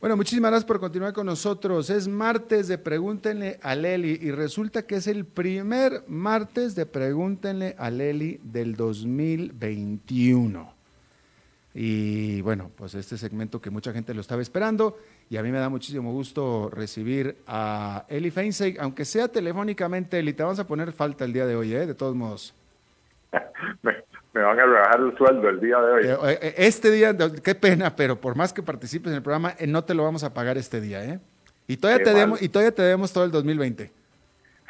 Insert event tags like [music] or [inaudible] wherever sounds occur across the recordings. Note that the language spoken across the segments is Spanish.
Bueno, muchísimas gracias por continuar con nosotros. Es martes de Pregúntenle a Leli y resulta que es el primer martes de Pregúntenle a Leli del 2021. Y bueno, pues este segmento que mucha gente lo estaba esperando y a mí me da muchísimo gusto recibir a Eli Feinstein, aunque sea telefónicamente, Eli, te vamos a poner falta el día de hoy, ¿eh? de todos modos. [laughs] me van a rebajar el sueldo el día de hoy. Eh, eh, este día, qué pena, pero por más que participes en el programa, eh, no te lo vamos a pagar este día, ¿eh? Y todavía, te debemos, y todavía te debemos todo el 2020.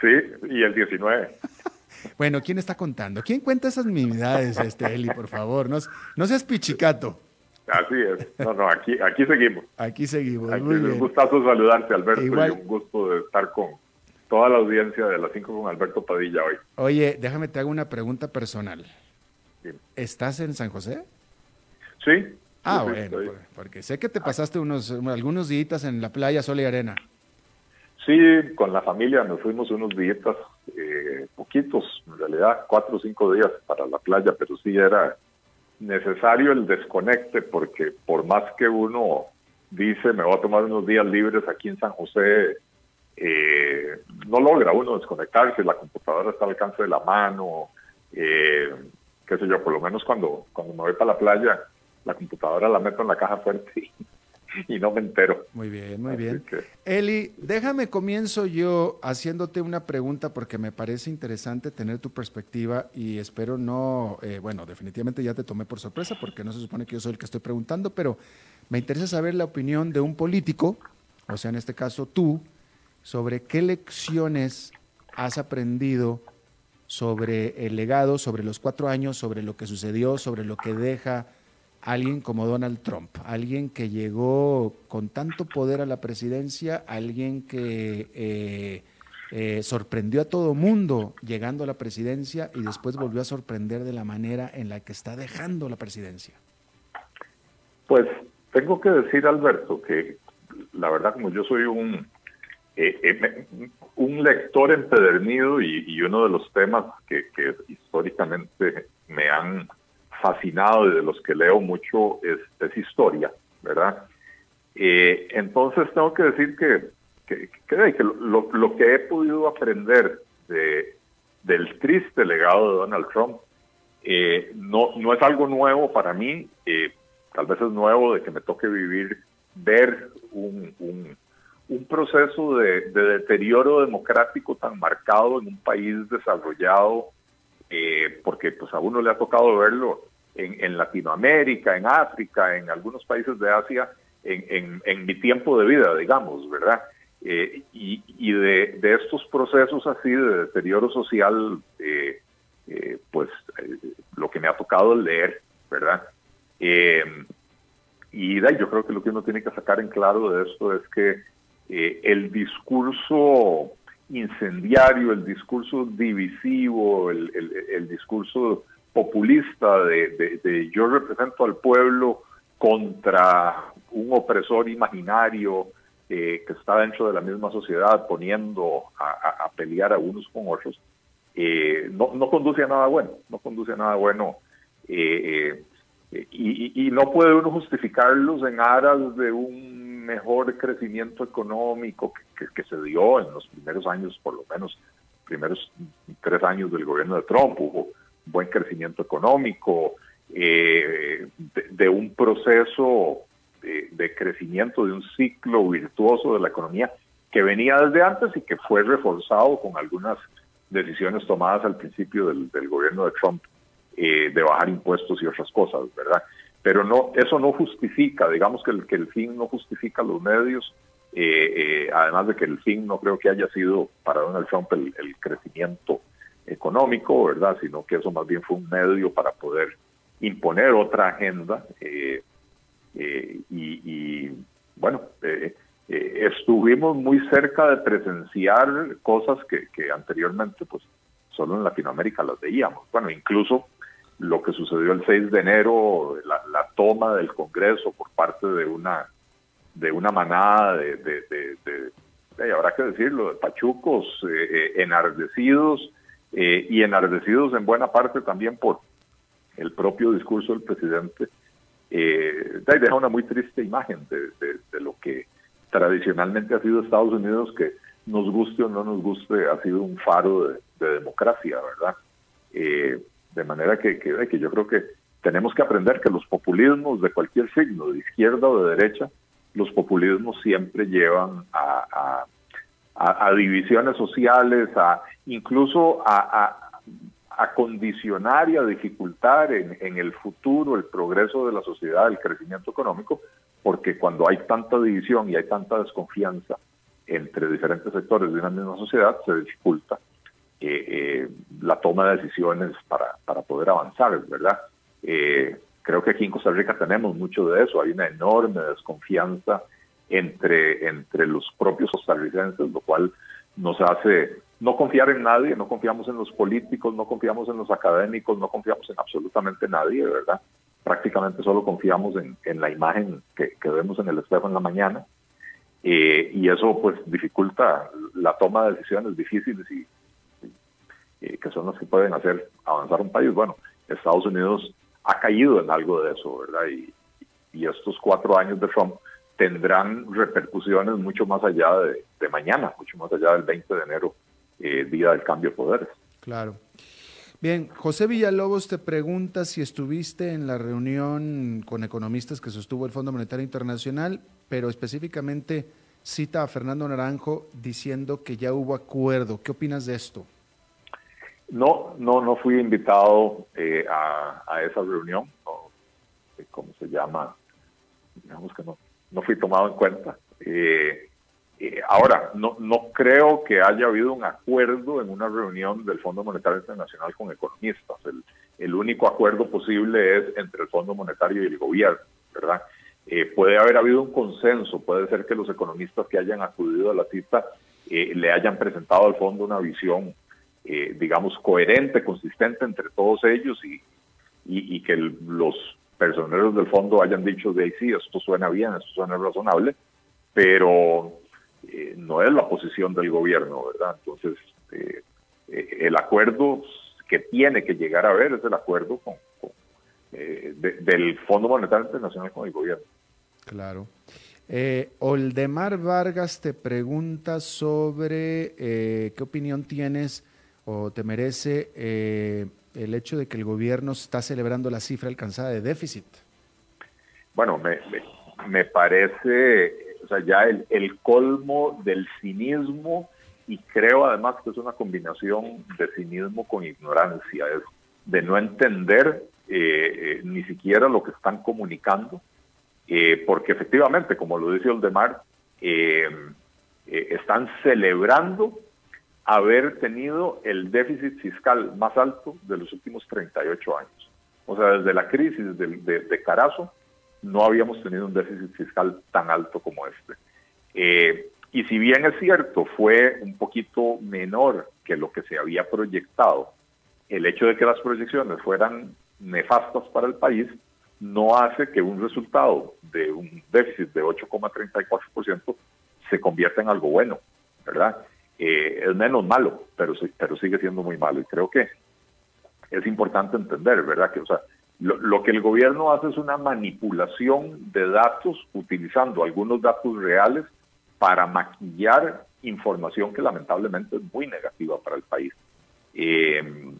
Sí, y el 19. [laughs] bueno, ¿quién está contando? ¿Quién cuenta esas mimidades, este, Eli, por favor? No, no seas pichicato. Así es. No, no, aquí, aquí seguimos. Aquí seguimos. Aquí un gustazo saludarte, Alberto, y un gusto de estar con toda la audiencia de las 5 con Alberto Padilla hoy. Oye, déjame te hago una pregunta personal. ¿Estás en San José? Sí. Ah, bueno, porque sé que te pasaste unos algunos días en la playa Sol y Arena. Sí, con la familia nos fuimos unos días, eh, poquitos, en realidad, cuatro o cinco días para la playa, pero sí era necesario el desconecte porque por más que uno dice me voy a tomar unos días libres aquí en San José, eh, no logra uno desconectarse, la computadora está al alcance de la mano, eh, qué sé yo, por lo menos cuando, cuando me voy para la playa, la computadora la meto en la caja fuerte y, no me entero. Muy bien, muy bien. Eli, déjame comienzo yo haciéndote una pregunta porque me parece interesante tener tu perspectiva y espero no, eh, bueno, definitivamente ya te tomé por sorpresa porque no se supone que yo soy el que estoy preguntando, pero me interesa saber la opinión de un político, o sea, en este caso tú, sobre qué lecciones has aprendido sobre el legado, sobre los cuatro años, sobre lo que sucedió, sobre lo que deja alguien como Donald Trump, alguien que llegó con tanto poder a la presidencia, alguien que eh, eh, sorprendió a todo mundo llegando a la presidencia y después volvió a sorprender de la manera en la que está dejando la presidencia. Pues tengo que decir, Alberto, que la verdad como yo soy un eh, eh, un lector empedernido y, uno de los temas que, históricamente me han fascinado y de los que leo mucho es, historia, ¿verdad? Eh, entonces tengo que decir que, que, lo, que he podido aprender de, del triste legado de Donald Trump no, es algo nuevo para mí, tal vez es nuevo de que me toque vivir, ver un proceso de, deterioro democrático tan marcado en un país desarrollado, eh, porque pues a uno le ha tocado verlo en, Latinoamérica, en África, en algunos países de Asia, en, mi tiempo de vida, digamos, ¿verdad? Eh, y, de, estos procesos así de deterioro social, eh, pues lo que me ha tocado leer, ¿verdad? y yo creo que lo que uno tiene que sacar en claro de esto es que eh, el discurso incendiario, el discurso divisivo, el, discurso populista de, yo represento al pueblo contra un opresor imaginario eh, que está dentro de la misma sociedad poniendo a, pelear a unos con otros, eh, no, no, conduce a nada bueno, no conduce a nada bueno. y, y, no puede uno justificarlos en aras de un mejor crecimiento económico que, se dio en los primeros años, por lo menos primeros tres años del gobierno de Trump, hubo buen crecimiento económico, eh, de, un proceso de, crecimiento, de un ciclo virtuoso de la economía que venía desde antes y que fue reforzado con algunas decisiones tomadas al principio del, gobierno de Trump eh, de bajar impuestos y otras cosas, ¿verdad? Pero no eso no justifica, digamos que el, que el fin no justifica los medios, eh, eh, además de que el fin no creo que haya sido para Donald Trump el, crecimiento económico, ¿verdad? Sino que eso más bien fue un medio para poder imponer otra agenda eh, y, bueno, estuvimos muy cerca de presenciar cosas que, que anteriormente pues solo en Latinoamérica las veíamos. Bueno, incluso lo que sucedió el 6 de enero, la, toma del Congreso por parte de una de una manada de, de, habrá que decirlo, de pachucos eh, eh, enardecidos eh, y enardecidos en buena parte también por el propio discurso del presidente, deja una muy triste imagen de, lo que tradicionalmente ha sido Estados Unidos que nos guste o no nos guste, ha sido un faro de, democracia, ¿verdad? Eh, de manera que, que, yo creo que tenemos que aprender que los populismos de cualquier signo, de izquierda o de derecha, los populismos siempre llevan a, a, divisiones sociales, a incluso a, condicionar y a dificultar en, en, el futuro el progreso de la sociedad, el crecimiento económico, porque cuando hay tanta división y hay tanta desconfianza entre diferentes sectores de una misma sociedad, se dificulta eh, eh, la toma de decisiones para, para poder avanzar, ¿verdad? Eh, creo que aquí en Costa Rica tenemos mucho de eso, hay una enorme desconfianza entre, entre los propios costarricenses, lo cual nos hace no confiar en nadie, no confiamos en los políticos, no confiamos en los académicos, no confiamos en absolutamente nadie, ¿verdad? Prácticamente solo confiamos en, en la imagen que, que, vemos en el espejo en la mañana eh, y eso pues dificulta la toma de decisiones difíciles y, que son las que pueden hacer avanzar un país. Bueno, Estados Unidos ha caído en algo de eso, ¿verdad? Y, estos cuatro años de Trump tendrán repercusiones mucho más allá de, mañana, mucho más allá del 20 de enero, eh, día del cambio de poderes. Claro. Bien, José Villalobos te pregunta si estuviste en la reunión con economistas que sostuvo el Fondo Monetario Internacional, pero específicamente cita a Fernando Naranjo diciendo que ya hubo acuerdo. ¿Qué opinas de esto? No, no, no fui invitado eh, a, esa reunión, ¿cómo se llama? Digamos que no, no fui tomado en cuenta. Eh, eh, ahora, no, no creo que haya habido un acuerdo en una reunión del Fondo Monetario Internacional con economistas. El, el único acuerdo posible es entre el Fondo Monetario y el gobierno, ¿verdad? Eh, puede haber habido un consenso, puede ser que los economistas que hayan acudido a la cita le hayan presentado al fondo una visión, digamos, coherente, consistente entre todos ellos y, y, que los personeros del fondo hayan dicho de ahí sí, esto suena bien, esto suena razonable, pero eh, no es la posición del gobierno, ¿verdad? Entonces, eh, eh, el acuerdo que tiene que llegar a ver es el acuerdo con, del Fondo Monetario Internacional con el gobierno. Claro. Oldemar Vargas te pregunta sobre qué opinión tienes te merece el hecho de que el gobierno está celebrando la cifra alcanzada de déficit? Bueno, me, me, parece, ya el, el, colmo del cinismo y creo además que es una combinación de cinismo con ignorancia, es de no entender eh, eh, ni siquiera lo que están comunicando, eh, porque efectivamente, como lo dice Oldemar, están celebrando haber tenido el déficit fiscal más alto de los últimos 38 años. O sea, desde la crisis de, Carazo no habíamos tenido un déficit fiscal tan alto como este. Eh, y si bien es cierto, fue un poquito menor que lo que se había proyectado, el hecho de que las proyecciones fueran nefastas para el país no hace que un resultado de un déficit de 8,34% se convierta en algo bueno, ¿verdad? Eh, es menos malo, pero, pero sigue siendo muy malo. Y creo que es importante entender, ¿verdad? Que, o sea, lo, que el gobierno hace es una manipulación de datos utilizando algunos datos reales para maquillar información que lamentablemente es muy negativa para el país. Eh,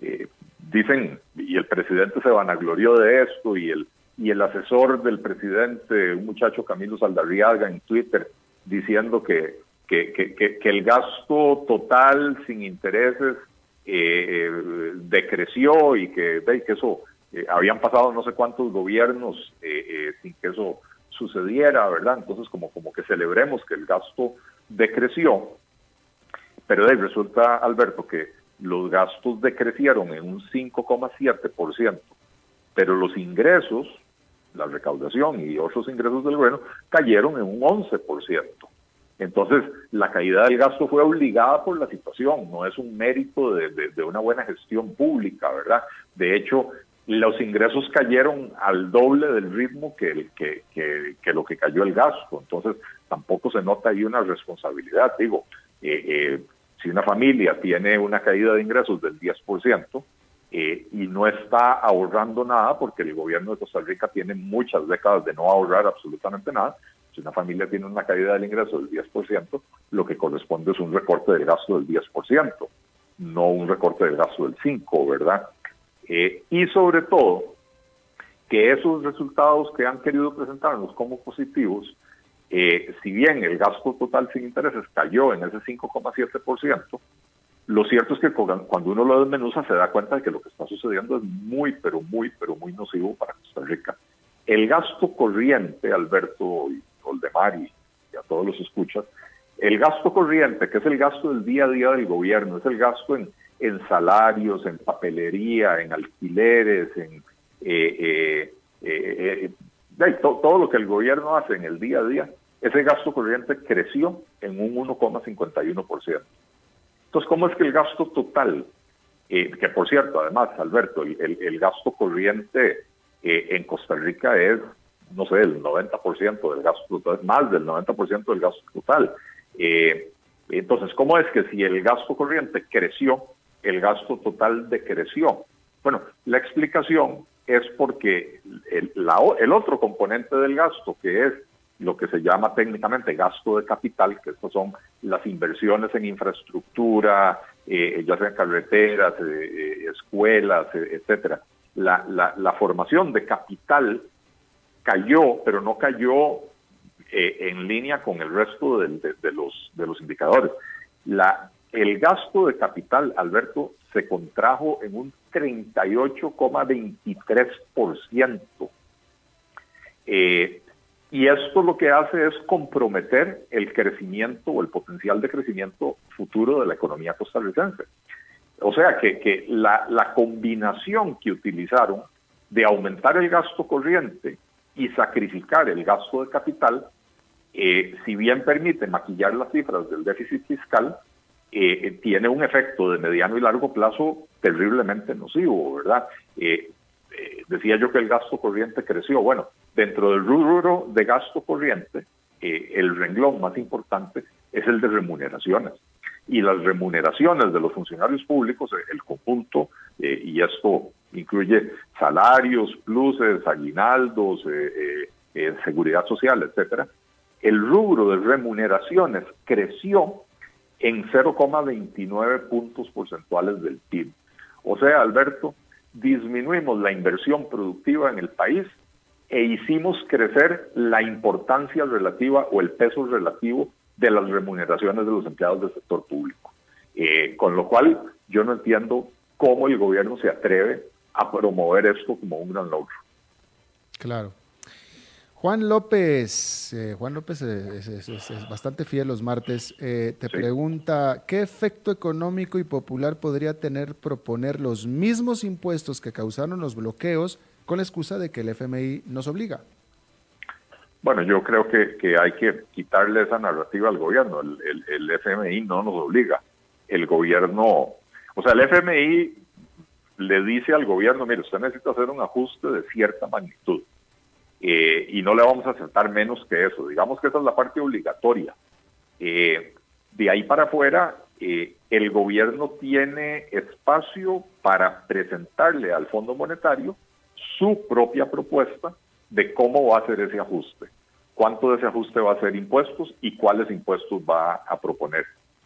eh, dicen, y el presidente se vanaglorió de esto, y el, y el asesor del presidente, un muchacho Camilo Saldarriaga en Twitter, diciendo que que, que, que, el gasto total sin intereses eh, decreció y que, que eso eh, habían pasado no sé cuántos gobiernos eh, sin que eso sucediera, ¿verdad? Entonces como, como que celebremos que el gasto decreció, pero de resulta, Alberto, que los gastos decrecieron en un 5,7%, pero los ingresos, la recaudación y otros ingresos del gobierno cayeron en un 11%. Entonces, la caída del gasto fue obligada por la situación, no es un mérito de, una buena gestión pública, ¿verdad? De hecho, los ingresos cayeron al doble del ritmo que, lo que cayó el gasto. Entonces, tampoco se nota ahí una responsabilidad. Digo, eh, eh, si una familia tiene una caída de ingresos del 10%, eh, y no está ahorrando nada porque el gobierno de Costa Rica tiene muchas décadas de no ahorrar absolutamente nada, Si una familia tiene una caída del ingreso del 10%, lo que corresponde es un recorte del gasto del 10%, no un recorte del gasto del 5%, ¿verdad? Eh, y sobre todo, que esos resultados que han querido presentarnos como positivos, eh, si bien el gasto total sin intereses cayó en ese 5,7%, lo cierto es que cuando uno lo desmenuza se da cuenta de que lo que está sucediendo es muy, pero muy, pero muy nocivo para Costa Rica. El gasto corriente, Alberto Oldemar y, a todos los escuchas, el gasto corriente, que es el gasto del día a día del gobierno, es el gasto en, salarios, en papelería, en alquileres, en eh, eh, eh, todo lo que el gobierno hace en el día a día, ese gasto corriente creció en un 1,51%. Entonces, ¿cómo es que el gasto total, que por cierto, además, Alberto, el, gasto corriente en Costa Rica es, no sé, el 90% del gasto total, más del 90% del gasto total. entonces, ¿cómo es que si el gasto corriente creció, el gasto total decreció? Bueno, la explicación es porque el, el otro componente del gasto, que es lo que se llama técnicamente gasto de capital, que estas son las inversiones en infraestructura, eh, ya sean carreteras, eh, eh, escuelas, etcétera. La, la, la, formación de capital cayó, pero no cayó en línea con el resto de, los, de los indicadores. La, el gasto de capital, Alberto, se contrajo en un 38,23%. Eh, y esto lo que hace es comprometer el crecimiento o el potencial de crecimiento futuro de la economía costarricense. O sea que, la, combinación que utilizaron de aumentar el gasto corriente y sacrificar el gasto de capital, eh, si bien permite maquillar las cifras del déficit fiscal, eh, tiene un efecto de mediano y largo plazo terriblemente nocivo, ¿verdad? Eh, eh, decía yo que el gasto corriente creció. Bueno, dentro del rubro de gasto corriente, el renglón más importante es el de remuneraciones. Y las remuneraciones de los funcionarios públicos, el conjunto, y esto incluye salarios, pluses, aguinaldos, seguridad social, etcétera, el rubro de remuneraciones creció en 0,29 puntos porcentuales del PIB. O sea, Alberto, disminuimos la inversión productiva en el país e hicimos crecer la importancia relativa o el peso relativo de las remuneraciones de los empleados del sector público. Eh, con lo cual, yo no entiendo cómo el gobierno se atreve a promover esto como un gran logro. Claro. Juan López, eh, Juan López es, bastante fiel los martes, eh, te pregunta, ¿qué efecto económico y popular podría tener proponer los mismos impuestos que causaron los bloqueos con la excusa de que el FMI nos obliga? Bueno, yo creo que, hay que quitarle esa narrativa al gobierno. El, FMI no nos obliga. El gobierno, o sea, el FMI le dice al gobierno, mire, usted necesita hacer un ajuste de cierta magnitud eh, y no le vamos a aceptar menos que eso. Digamos que esa es la parte obligatoria. Eh, de ahí para afuera, eh, el gobierno tiene espacio para presentarle al Fondo Monetario su propia propuesta de cómo va a hacer ese ajuste, cuánto de ese ajuste va a ser impuestos y cuáles impuestos va a proponer,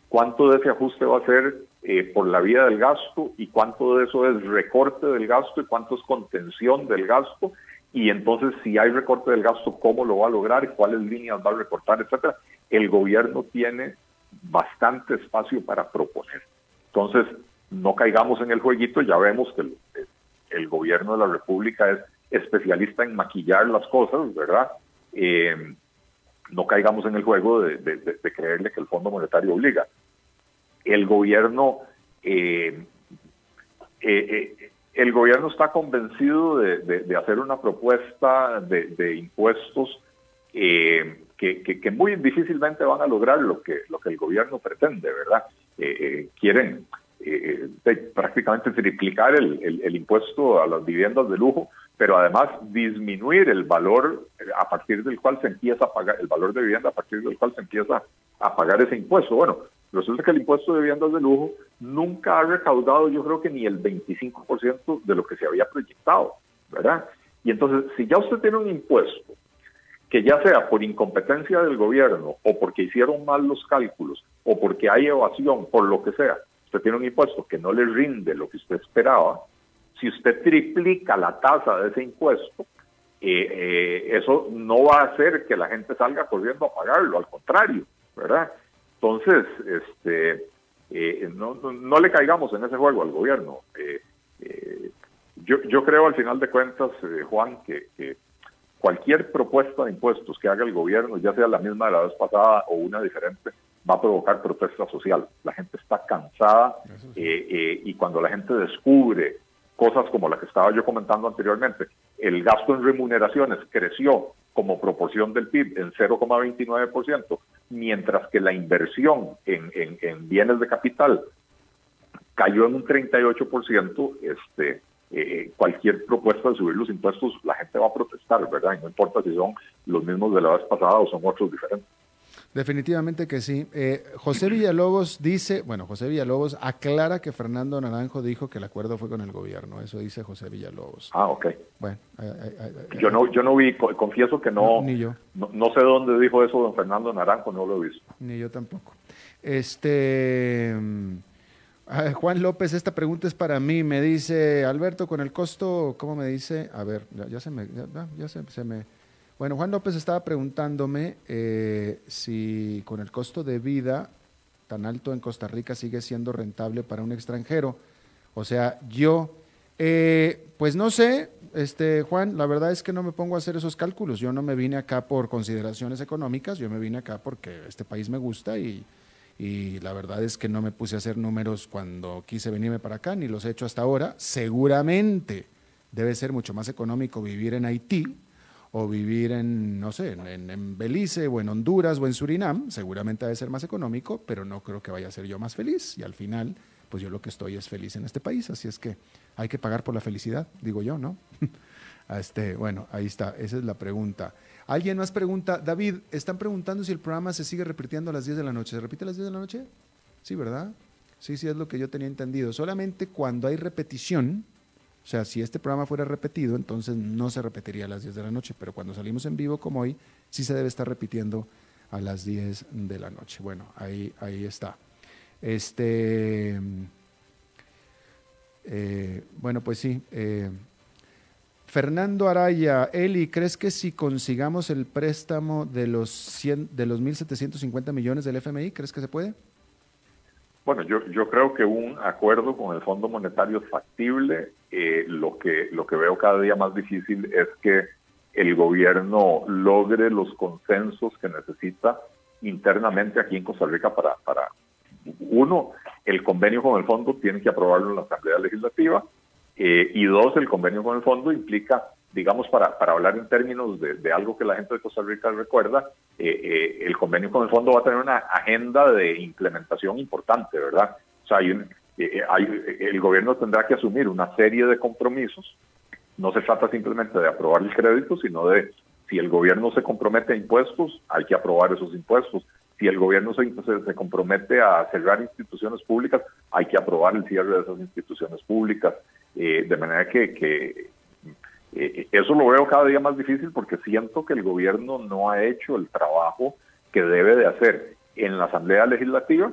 cuánto de ese ajuste va a ser por la vía del gasto y cuánto de eso es recorte del gasto y cuánto es contención del gasto y entonces si hay recorte del gasto, cómo lo va a lograr, cuáles líneas va a recortar, etcétera. El gobierno tiene bastante espacio para proponer. Entonces, no caigamos en el jueguito, ya vemos que el, gobierno de la República es especialista en maquillar las cosas, ¿verdad? Eh, no caigamos en el juego de, creerle que el Fondo Monetario obliga. El gobierno eh, eh, eh el gobierno está convencido de, hacer una propuesta de, impuestos que, muy difícilmente van a lograr lo que, lo que el gobierno pretende, ¿verdad? Quieren prácticamente triplicar el, impuesto a las viviendas de lujo, pero además disminuir el valor a partir del cual se empieza a pagar, el valor de vivienda a partir del cual se empieza a pagar ese impuesto. Bueno, Resulta que el impuesto de viviendas de lujo nunca ha recaudado, yo creo que ni el 25% de lo que se había proyectado, ¿verdad? Y entonces, si ya usted tiene un impuesto que ya sea por incompetencia del gobierno o porque hicieron mal los cálculos o porque hay evasión, por lo que sea, usted tiene un impuesto que no le rinde lo que usted esperaba, si usted triplica la tasa de ese impuesto, eh, eh, eso no va a hacer que la gente salga corriendo a pagarlo, al contrario, ¿verdad? Entonces, este, eh, no, no, le caigamos en ese juego al gobierno. yo, yo creo al final de cuentas, Juan, que, cualquier propuesta de impuestos que haga el gobierno, ya sea la misma de la vez pasada o una diferente, va a provocar protesta social. La gente está cansada y cuando la gente descubre cosas como la que estaba yo comentando anteriormente, el gasto en remuneraciones creció como proporción del PIB en 0,29%, mientras que la inversión en, bienes de capital cayó en un 38%, este, eh, cualquier propuesta de subir los impuestos, la gente va a protestar, ¿verdad? Y no importa si son los mismos de la vez pasada o son otros diferentes. Definitivamente que sí. Eh, José Villalobos dice, bueno, José Villalobos aclara que Fernando Naranjo dijo que el acuerdo fue con el gobierno. Eso dice José Villalobos. Ah, ok. Bueno, yo no, yo no vi, confieso que no, ni yo. No, sé dónde dijo eso don Fernando Naranjo, no lo he visto. Ni yo tampoco. Este, mm, Juan López, esta pregunta es para mí. Me dice Alberto, con el costo, ¿cómo me dice? A ver, ya, se me, ya, se me bueno, Juan López estaba preguntándome eh, si con el costo de vida tan alto en Costa Rica sigue siendo rentable para un extranjero. O sea, yo, eh, pues no sé, este, Juan, la verdad es que no me pongo a hacer esos cálculos. Yo no me vine acá por consideraciones económicas, yo me vine acá porque este país me gusta y, y la verdad es que no me puse a hacer números cuando quise venirme para acá, ni los he hecho hasta ahora. Seguramente debe ser mucho más económico vivir en Haití o vivir en, no sé, en, Belice o en Honduras o en Surinam, seguramente debe ser más económico, pero no creo que vaya a ser yo más feliz. Y al final, pues yo lo que estoy es feliz en este país, así es que hay que pagar por la felicidad, digo yo, ¿no? [laughs] este, bueno, ahí está, esa es la pregunta. Alguien más pregunta, David, están preguntando si el programa se sigue repitiendo a las 10 de la noche. ¿Se repite a las 10 de la noche? Sí, ¿verdad? Sí, sí, es lo que yo tenía entendido. Solamente cuando hay repetición, o sea, si este programa fuera repetido, entonces no se repetiría a las 10 de la noche, pero cuando salimos en vivo como hoy, sí se debe estar repitiendo a las 10 de la noche. Bueno, ahí, ahí está. Este, eh, bueno, pues sí. Eh, Fernando Araya, Eli, ¿crees que si consigamos el préstamo de los, 100, de los 1.750 millones del FMI, crees que se puede? Bueno, yo, yo creo que un acuerdo con el Fondo Monetario es factible. Eh, lo, que, lo que veo cada día más difícil es que el gobierno logre los consensos que necesita internamente aquí en Costa Rica para, para uno, el convenio con el fondo tiene que aprobarlo en la Asamblea Legislativa eh, y dos, el convenio con el fondo implica digamos, para, para hablar en términos de, algo que la gente de Costa Rica recuerda, eh, eh, el convenio con el fondo va a tener una agenda de implementación importante, ¿verdad? O sea, eh, hay el gobierno tendrá que asumir una serie de compromisos. No se trata simplemente de aprobar el crédito, sino de si el gobierno se compromete a impuestos, hay que aprobar esos impuestos. Si el gobierno se, compromete a cerrar instituciones públicas, hay que aprobar el cierre de esas instituciones públicas. de manera que eh, eso lo veo cada día más difícil porque siento que el gobierno no ha hecho el trabajo que debe de hacer en la Asamblea Legislativa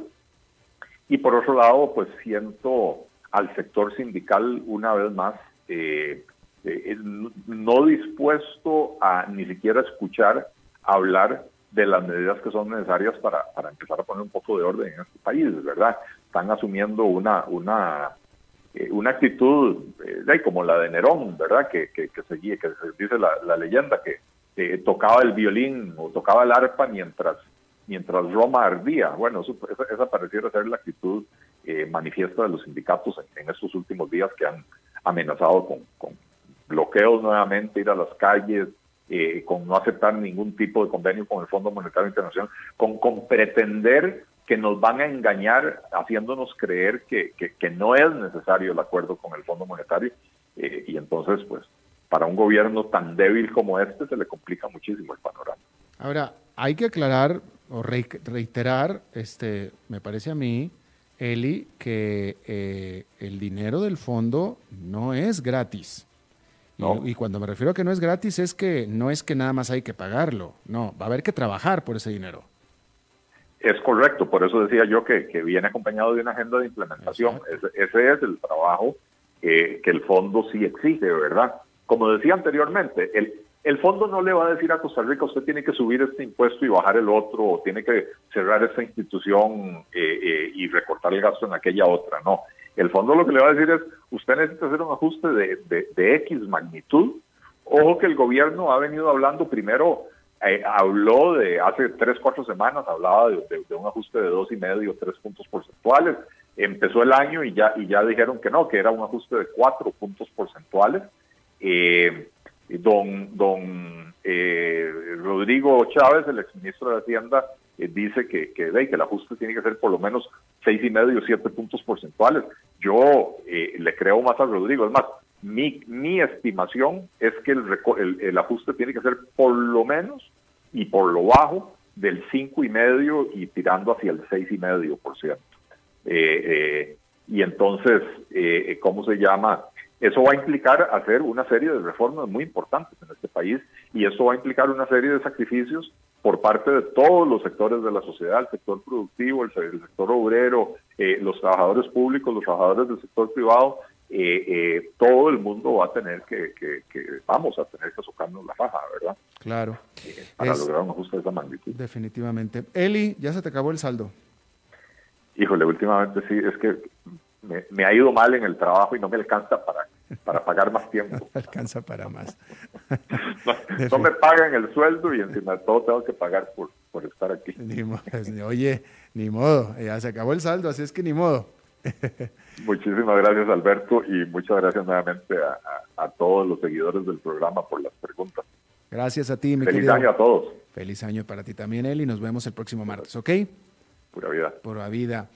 y por otro lado, pues siento al sector sindical una vez más eh, eh, no dispuesto a ni siquiera escuchar hablar de las medidas que son necesarias para, para empezar a poner un poco de orden en este país, ¿verdad? Están asumiendo una, una eh, una actitud eh, como la de Nerón, ¿verdad? Que, que, seguía, que dice la, leyenda, que tocaba el violín o tocaba el arpa mientras, mientras Roma ardía. Bueno, esa, pareciera ser la actitud eh, manifiesta de los sindicatos en, estos últimos días que han amenazado con, bloqueos nuevamente, ir a las calles, con no aceptar ningún tipo de convenio con el Fondo Monetario Internacional, con, con pretender que nos van a engañar haciéndonos creer que, que, no es necesario el acuerdo con el Fondo Monetario eh, y entonces pues para un gobierno tan débil como este se le complica muchísimo el panorama. Ahora, hay que aclarar o reiterar, este, me parece a mí, Eli, que eh, el dinero del fondo no es gratis. Y, cuando me refiero a que no es gratis, es que no es que nada más hay que pagarlo, no, va a haber que trabajar por ese dinero. Es correcto, por eso decía yo que, viene acompañado de una agenda de implementación. Ese, es el trabajo que el fondo sí exige, ¿verdad? Como decía anteriormente, el, el fondo no le va a decir a Costa Rica, usted tiene que subir este impuesto y bajar el otro, o tiene que cerrar esta institución eh, eh, y recortar el gasto en aquella otra, no. El fondo lo que le va a decir es, usted necesita hacer un ajuste de, X magnitud. Ojo que el gobierno ha venido hablando primero, eh, habló de hace tres, cuatro semanas, hablaba de, un ajuste de dos y medio, tres puntos porcentuales. Empezó el año y ya, y ya dijeron que no, que era un ajuste de cuatro puntos porcentuales. Eh, don, don eh, Rodrigo Chávez, el exministro de Hacienda, eh, dice que, que, que el ajuste tiene que ser por lo menos seis y medio, siete puntos porcentuales. Yo eh, le creo más a Rodrigo. Es más, mi, mi estimación es que el, el, ajuste tiene que ser por lo menos y por lo bajo del cinco y medio y tirando hacia el seis y medio por ciento. y entonces, ¿cómo se llama? Eso va a implicar hacer una serie de reformas muy importantes en este país y eso va a implicar una serie de sacrificios por parte de todos los sectores de la sociedad, el sector productivo, el, sector obrero, eh, los trabajadores públicos, los trabajadores del sector privado, eh, eh, todo el mundo va a tener que, vamos a tener que socarnos la faja, ¿verdad? Claro. para lograr un ajuste de esa magnitud. Definitivamente. Eli, ya se te acabó el saldo. Híjole, últimamente sí, es que me, ha ido mal en el trabajo y no me alcanza para, para pagar más tiempo. [laughs] No alcanza para más. [laughs] no, me pagan el sueldo y encima de todo tengo que pagar por, por estar aquí. Pues, oye, ni modo, ya se acabó el saldo, así es que ni modo. [laughs] Muchísimas gracias Alberto y muchas gracias nuevamente a, a, todos los seguidores del programa por las preguntas. Gracias a ti, mi Feliz año a todos. Feliz año para ti también, Eli. Nos vemos el próximo martes, ¿ok? Pura vida. Pura vida.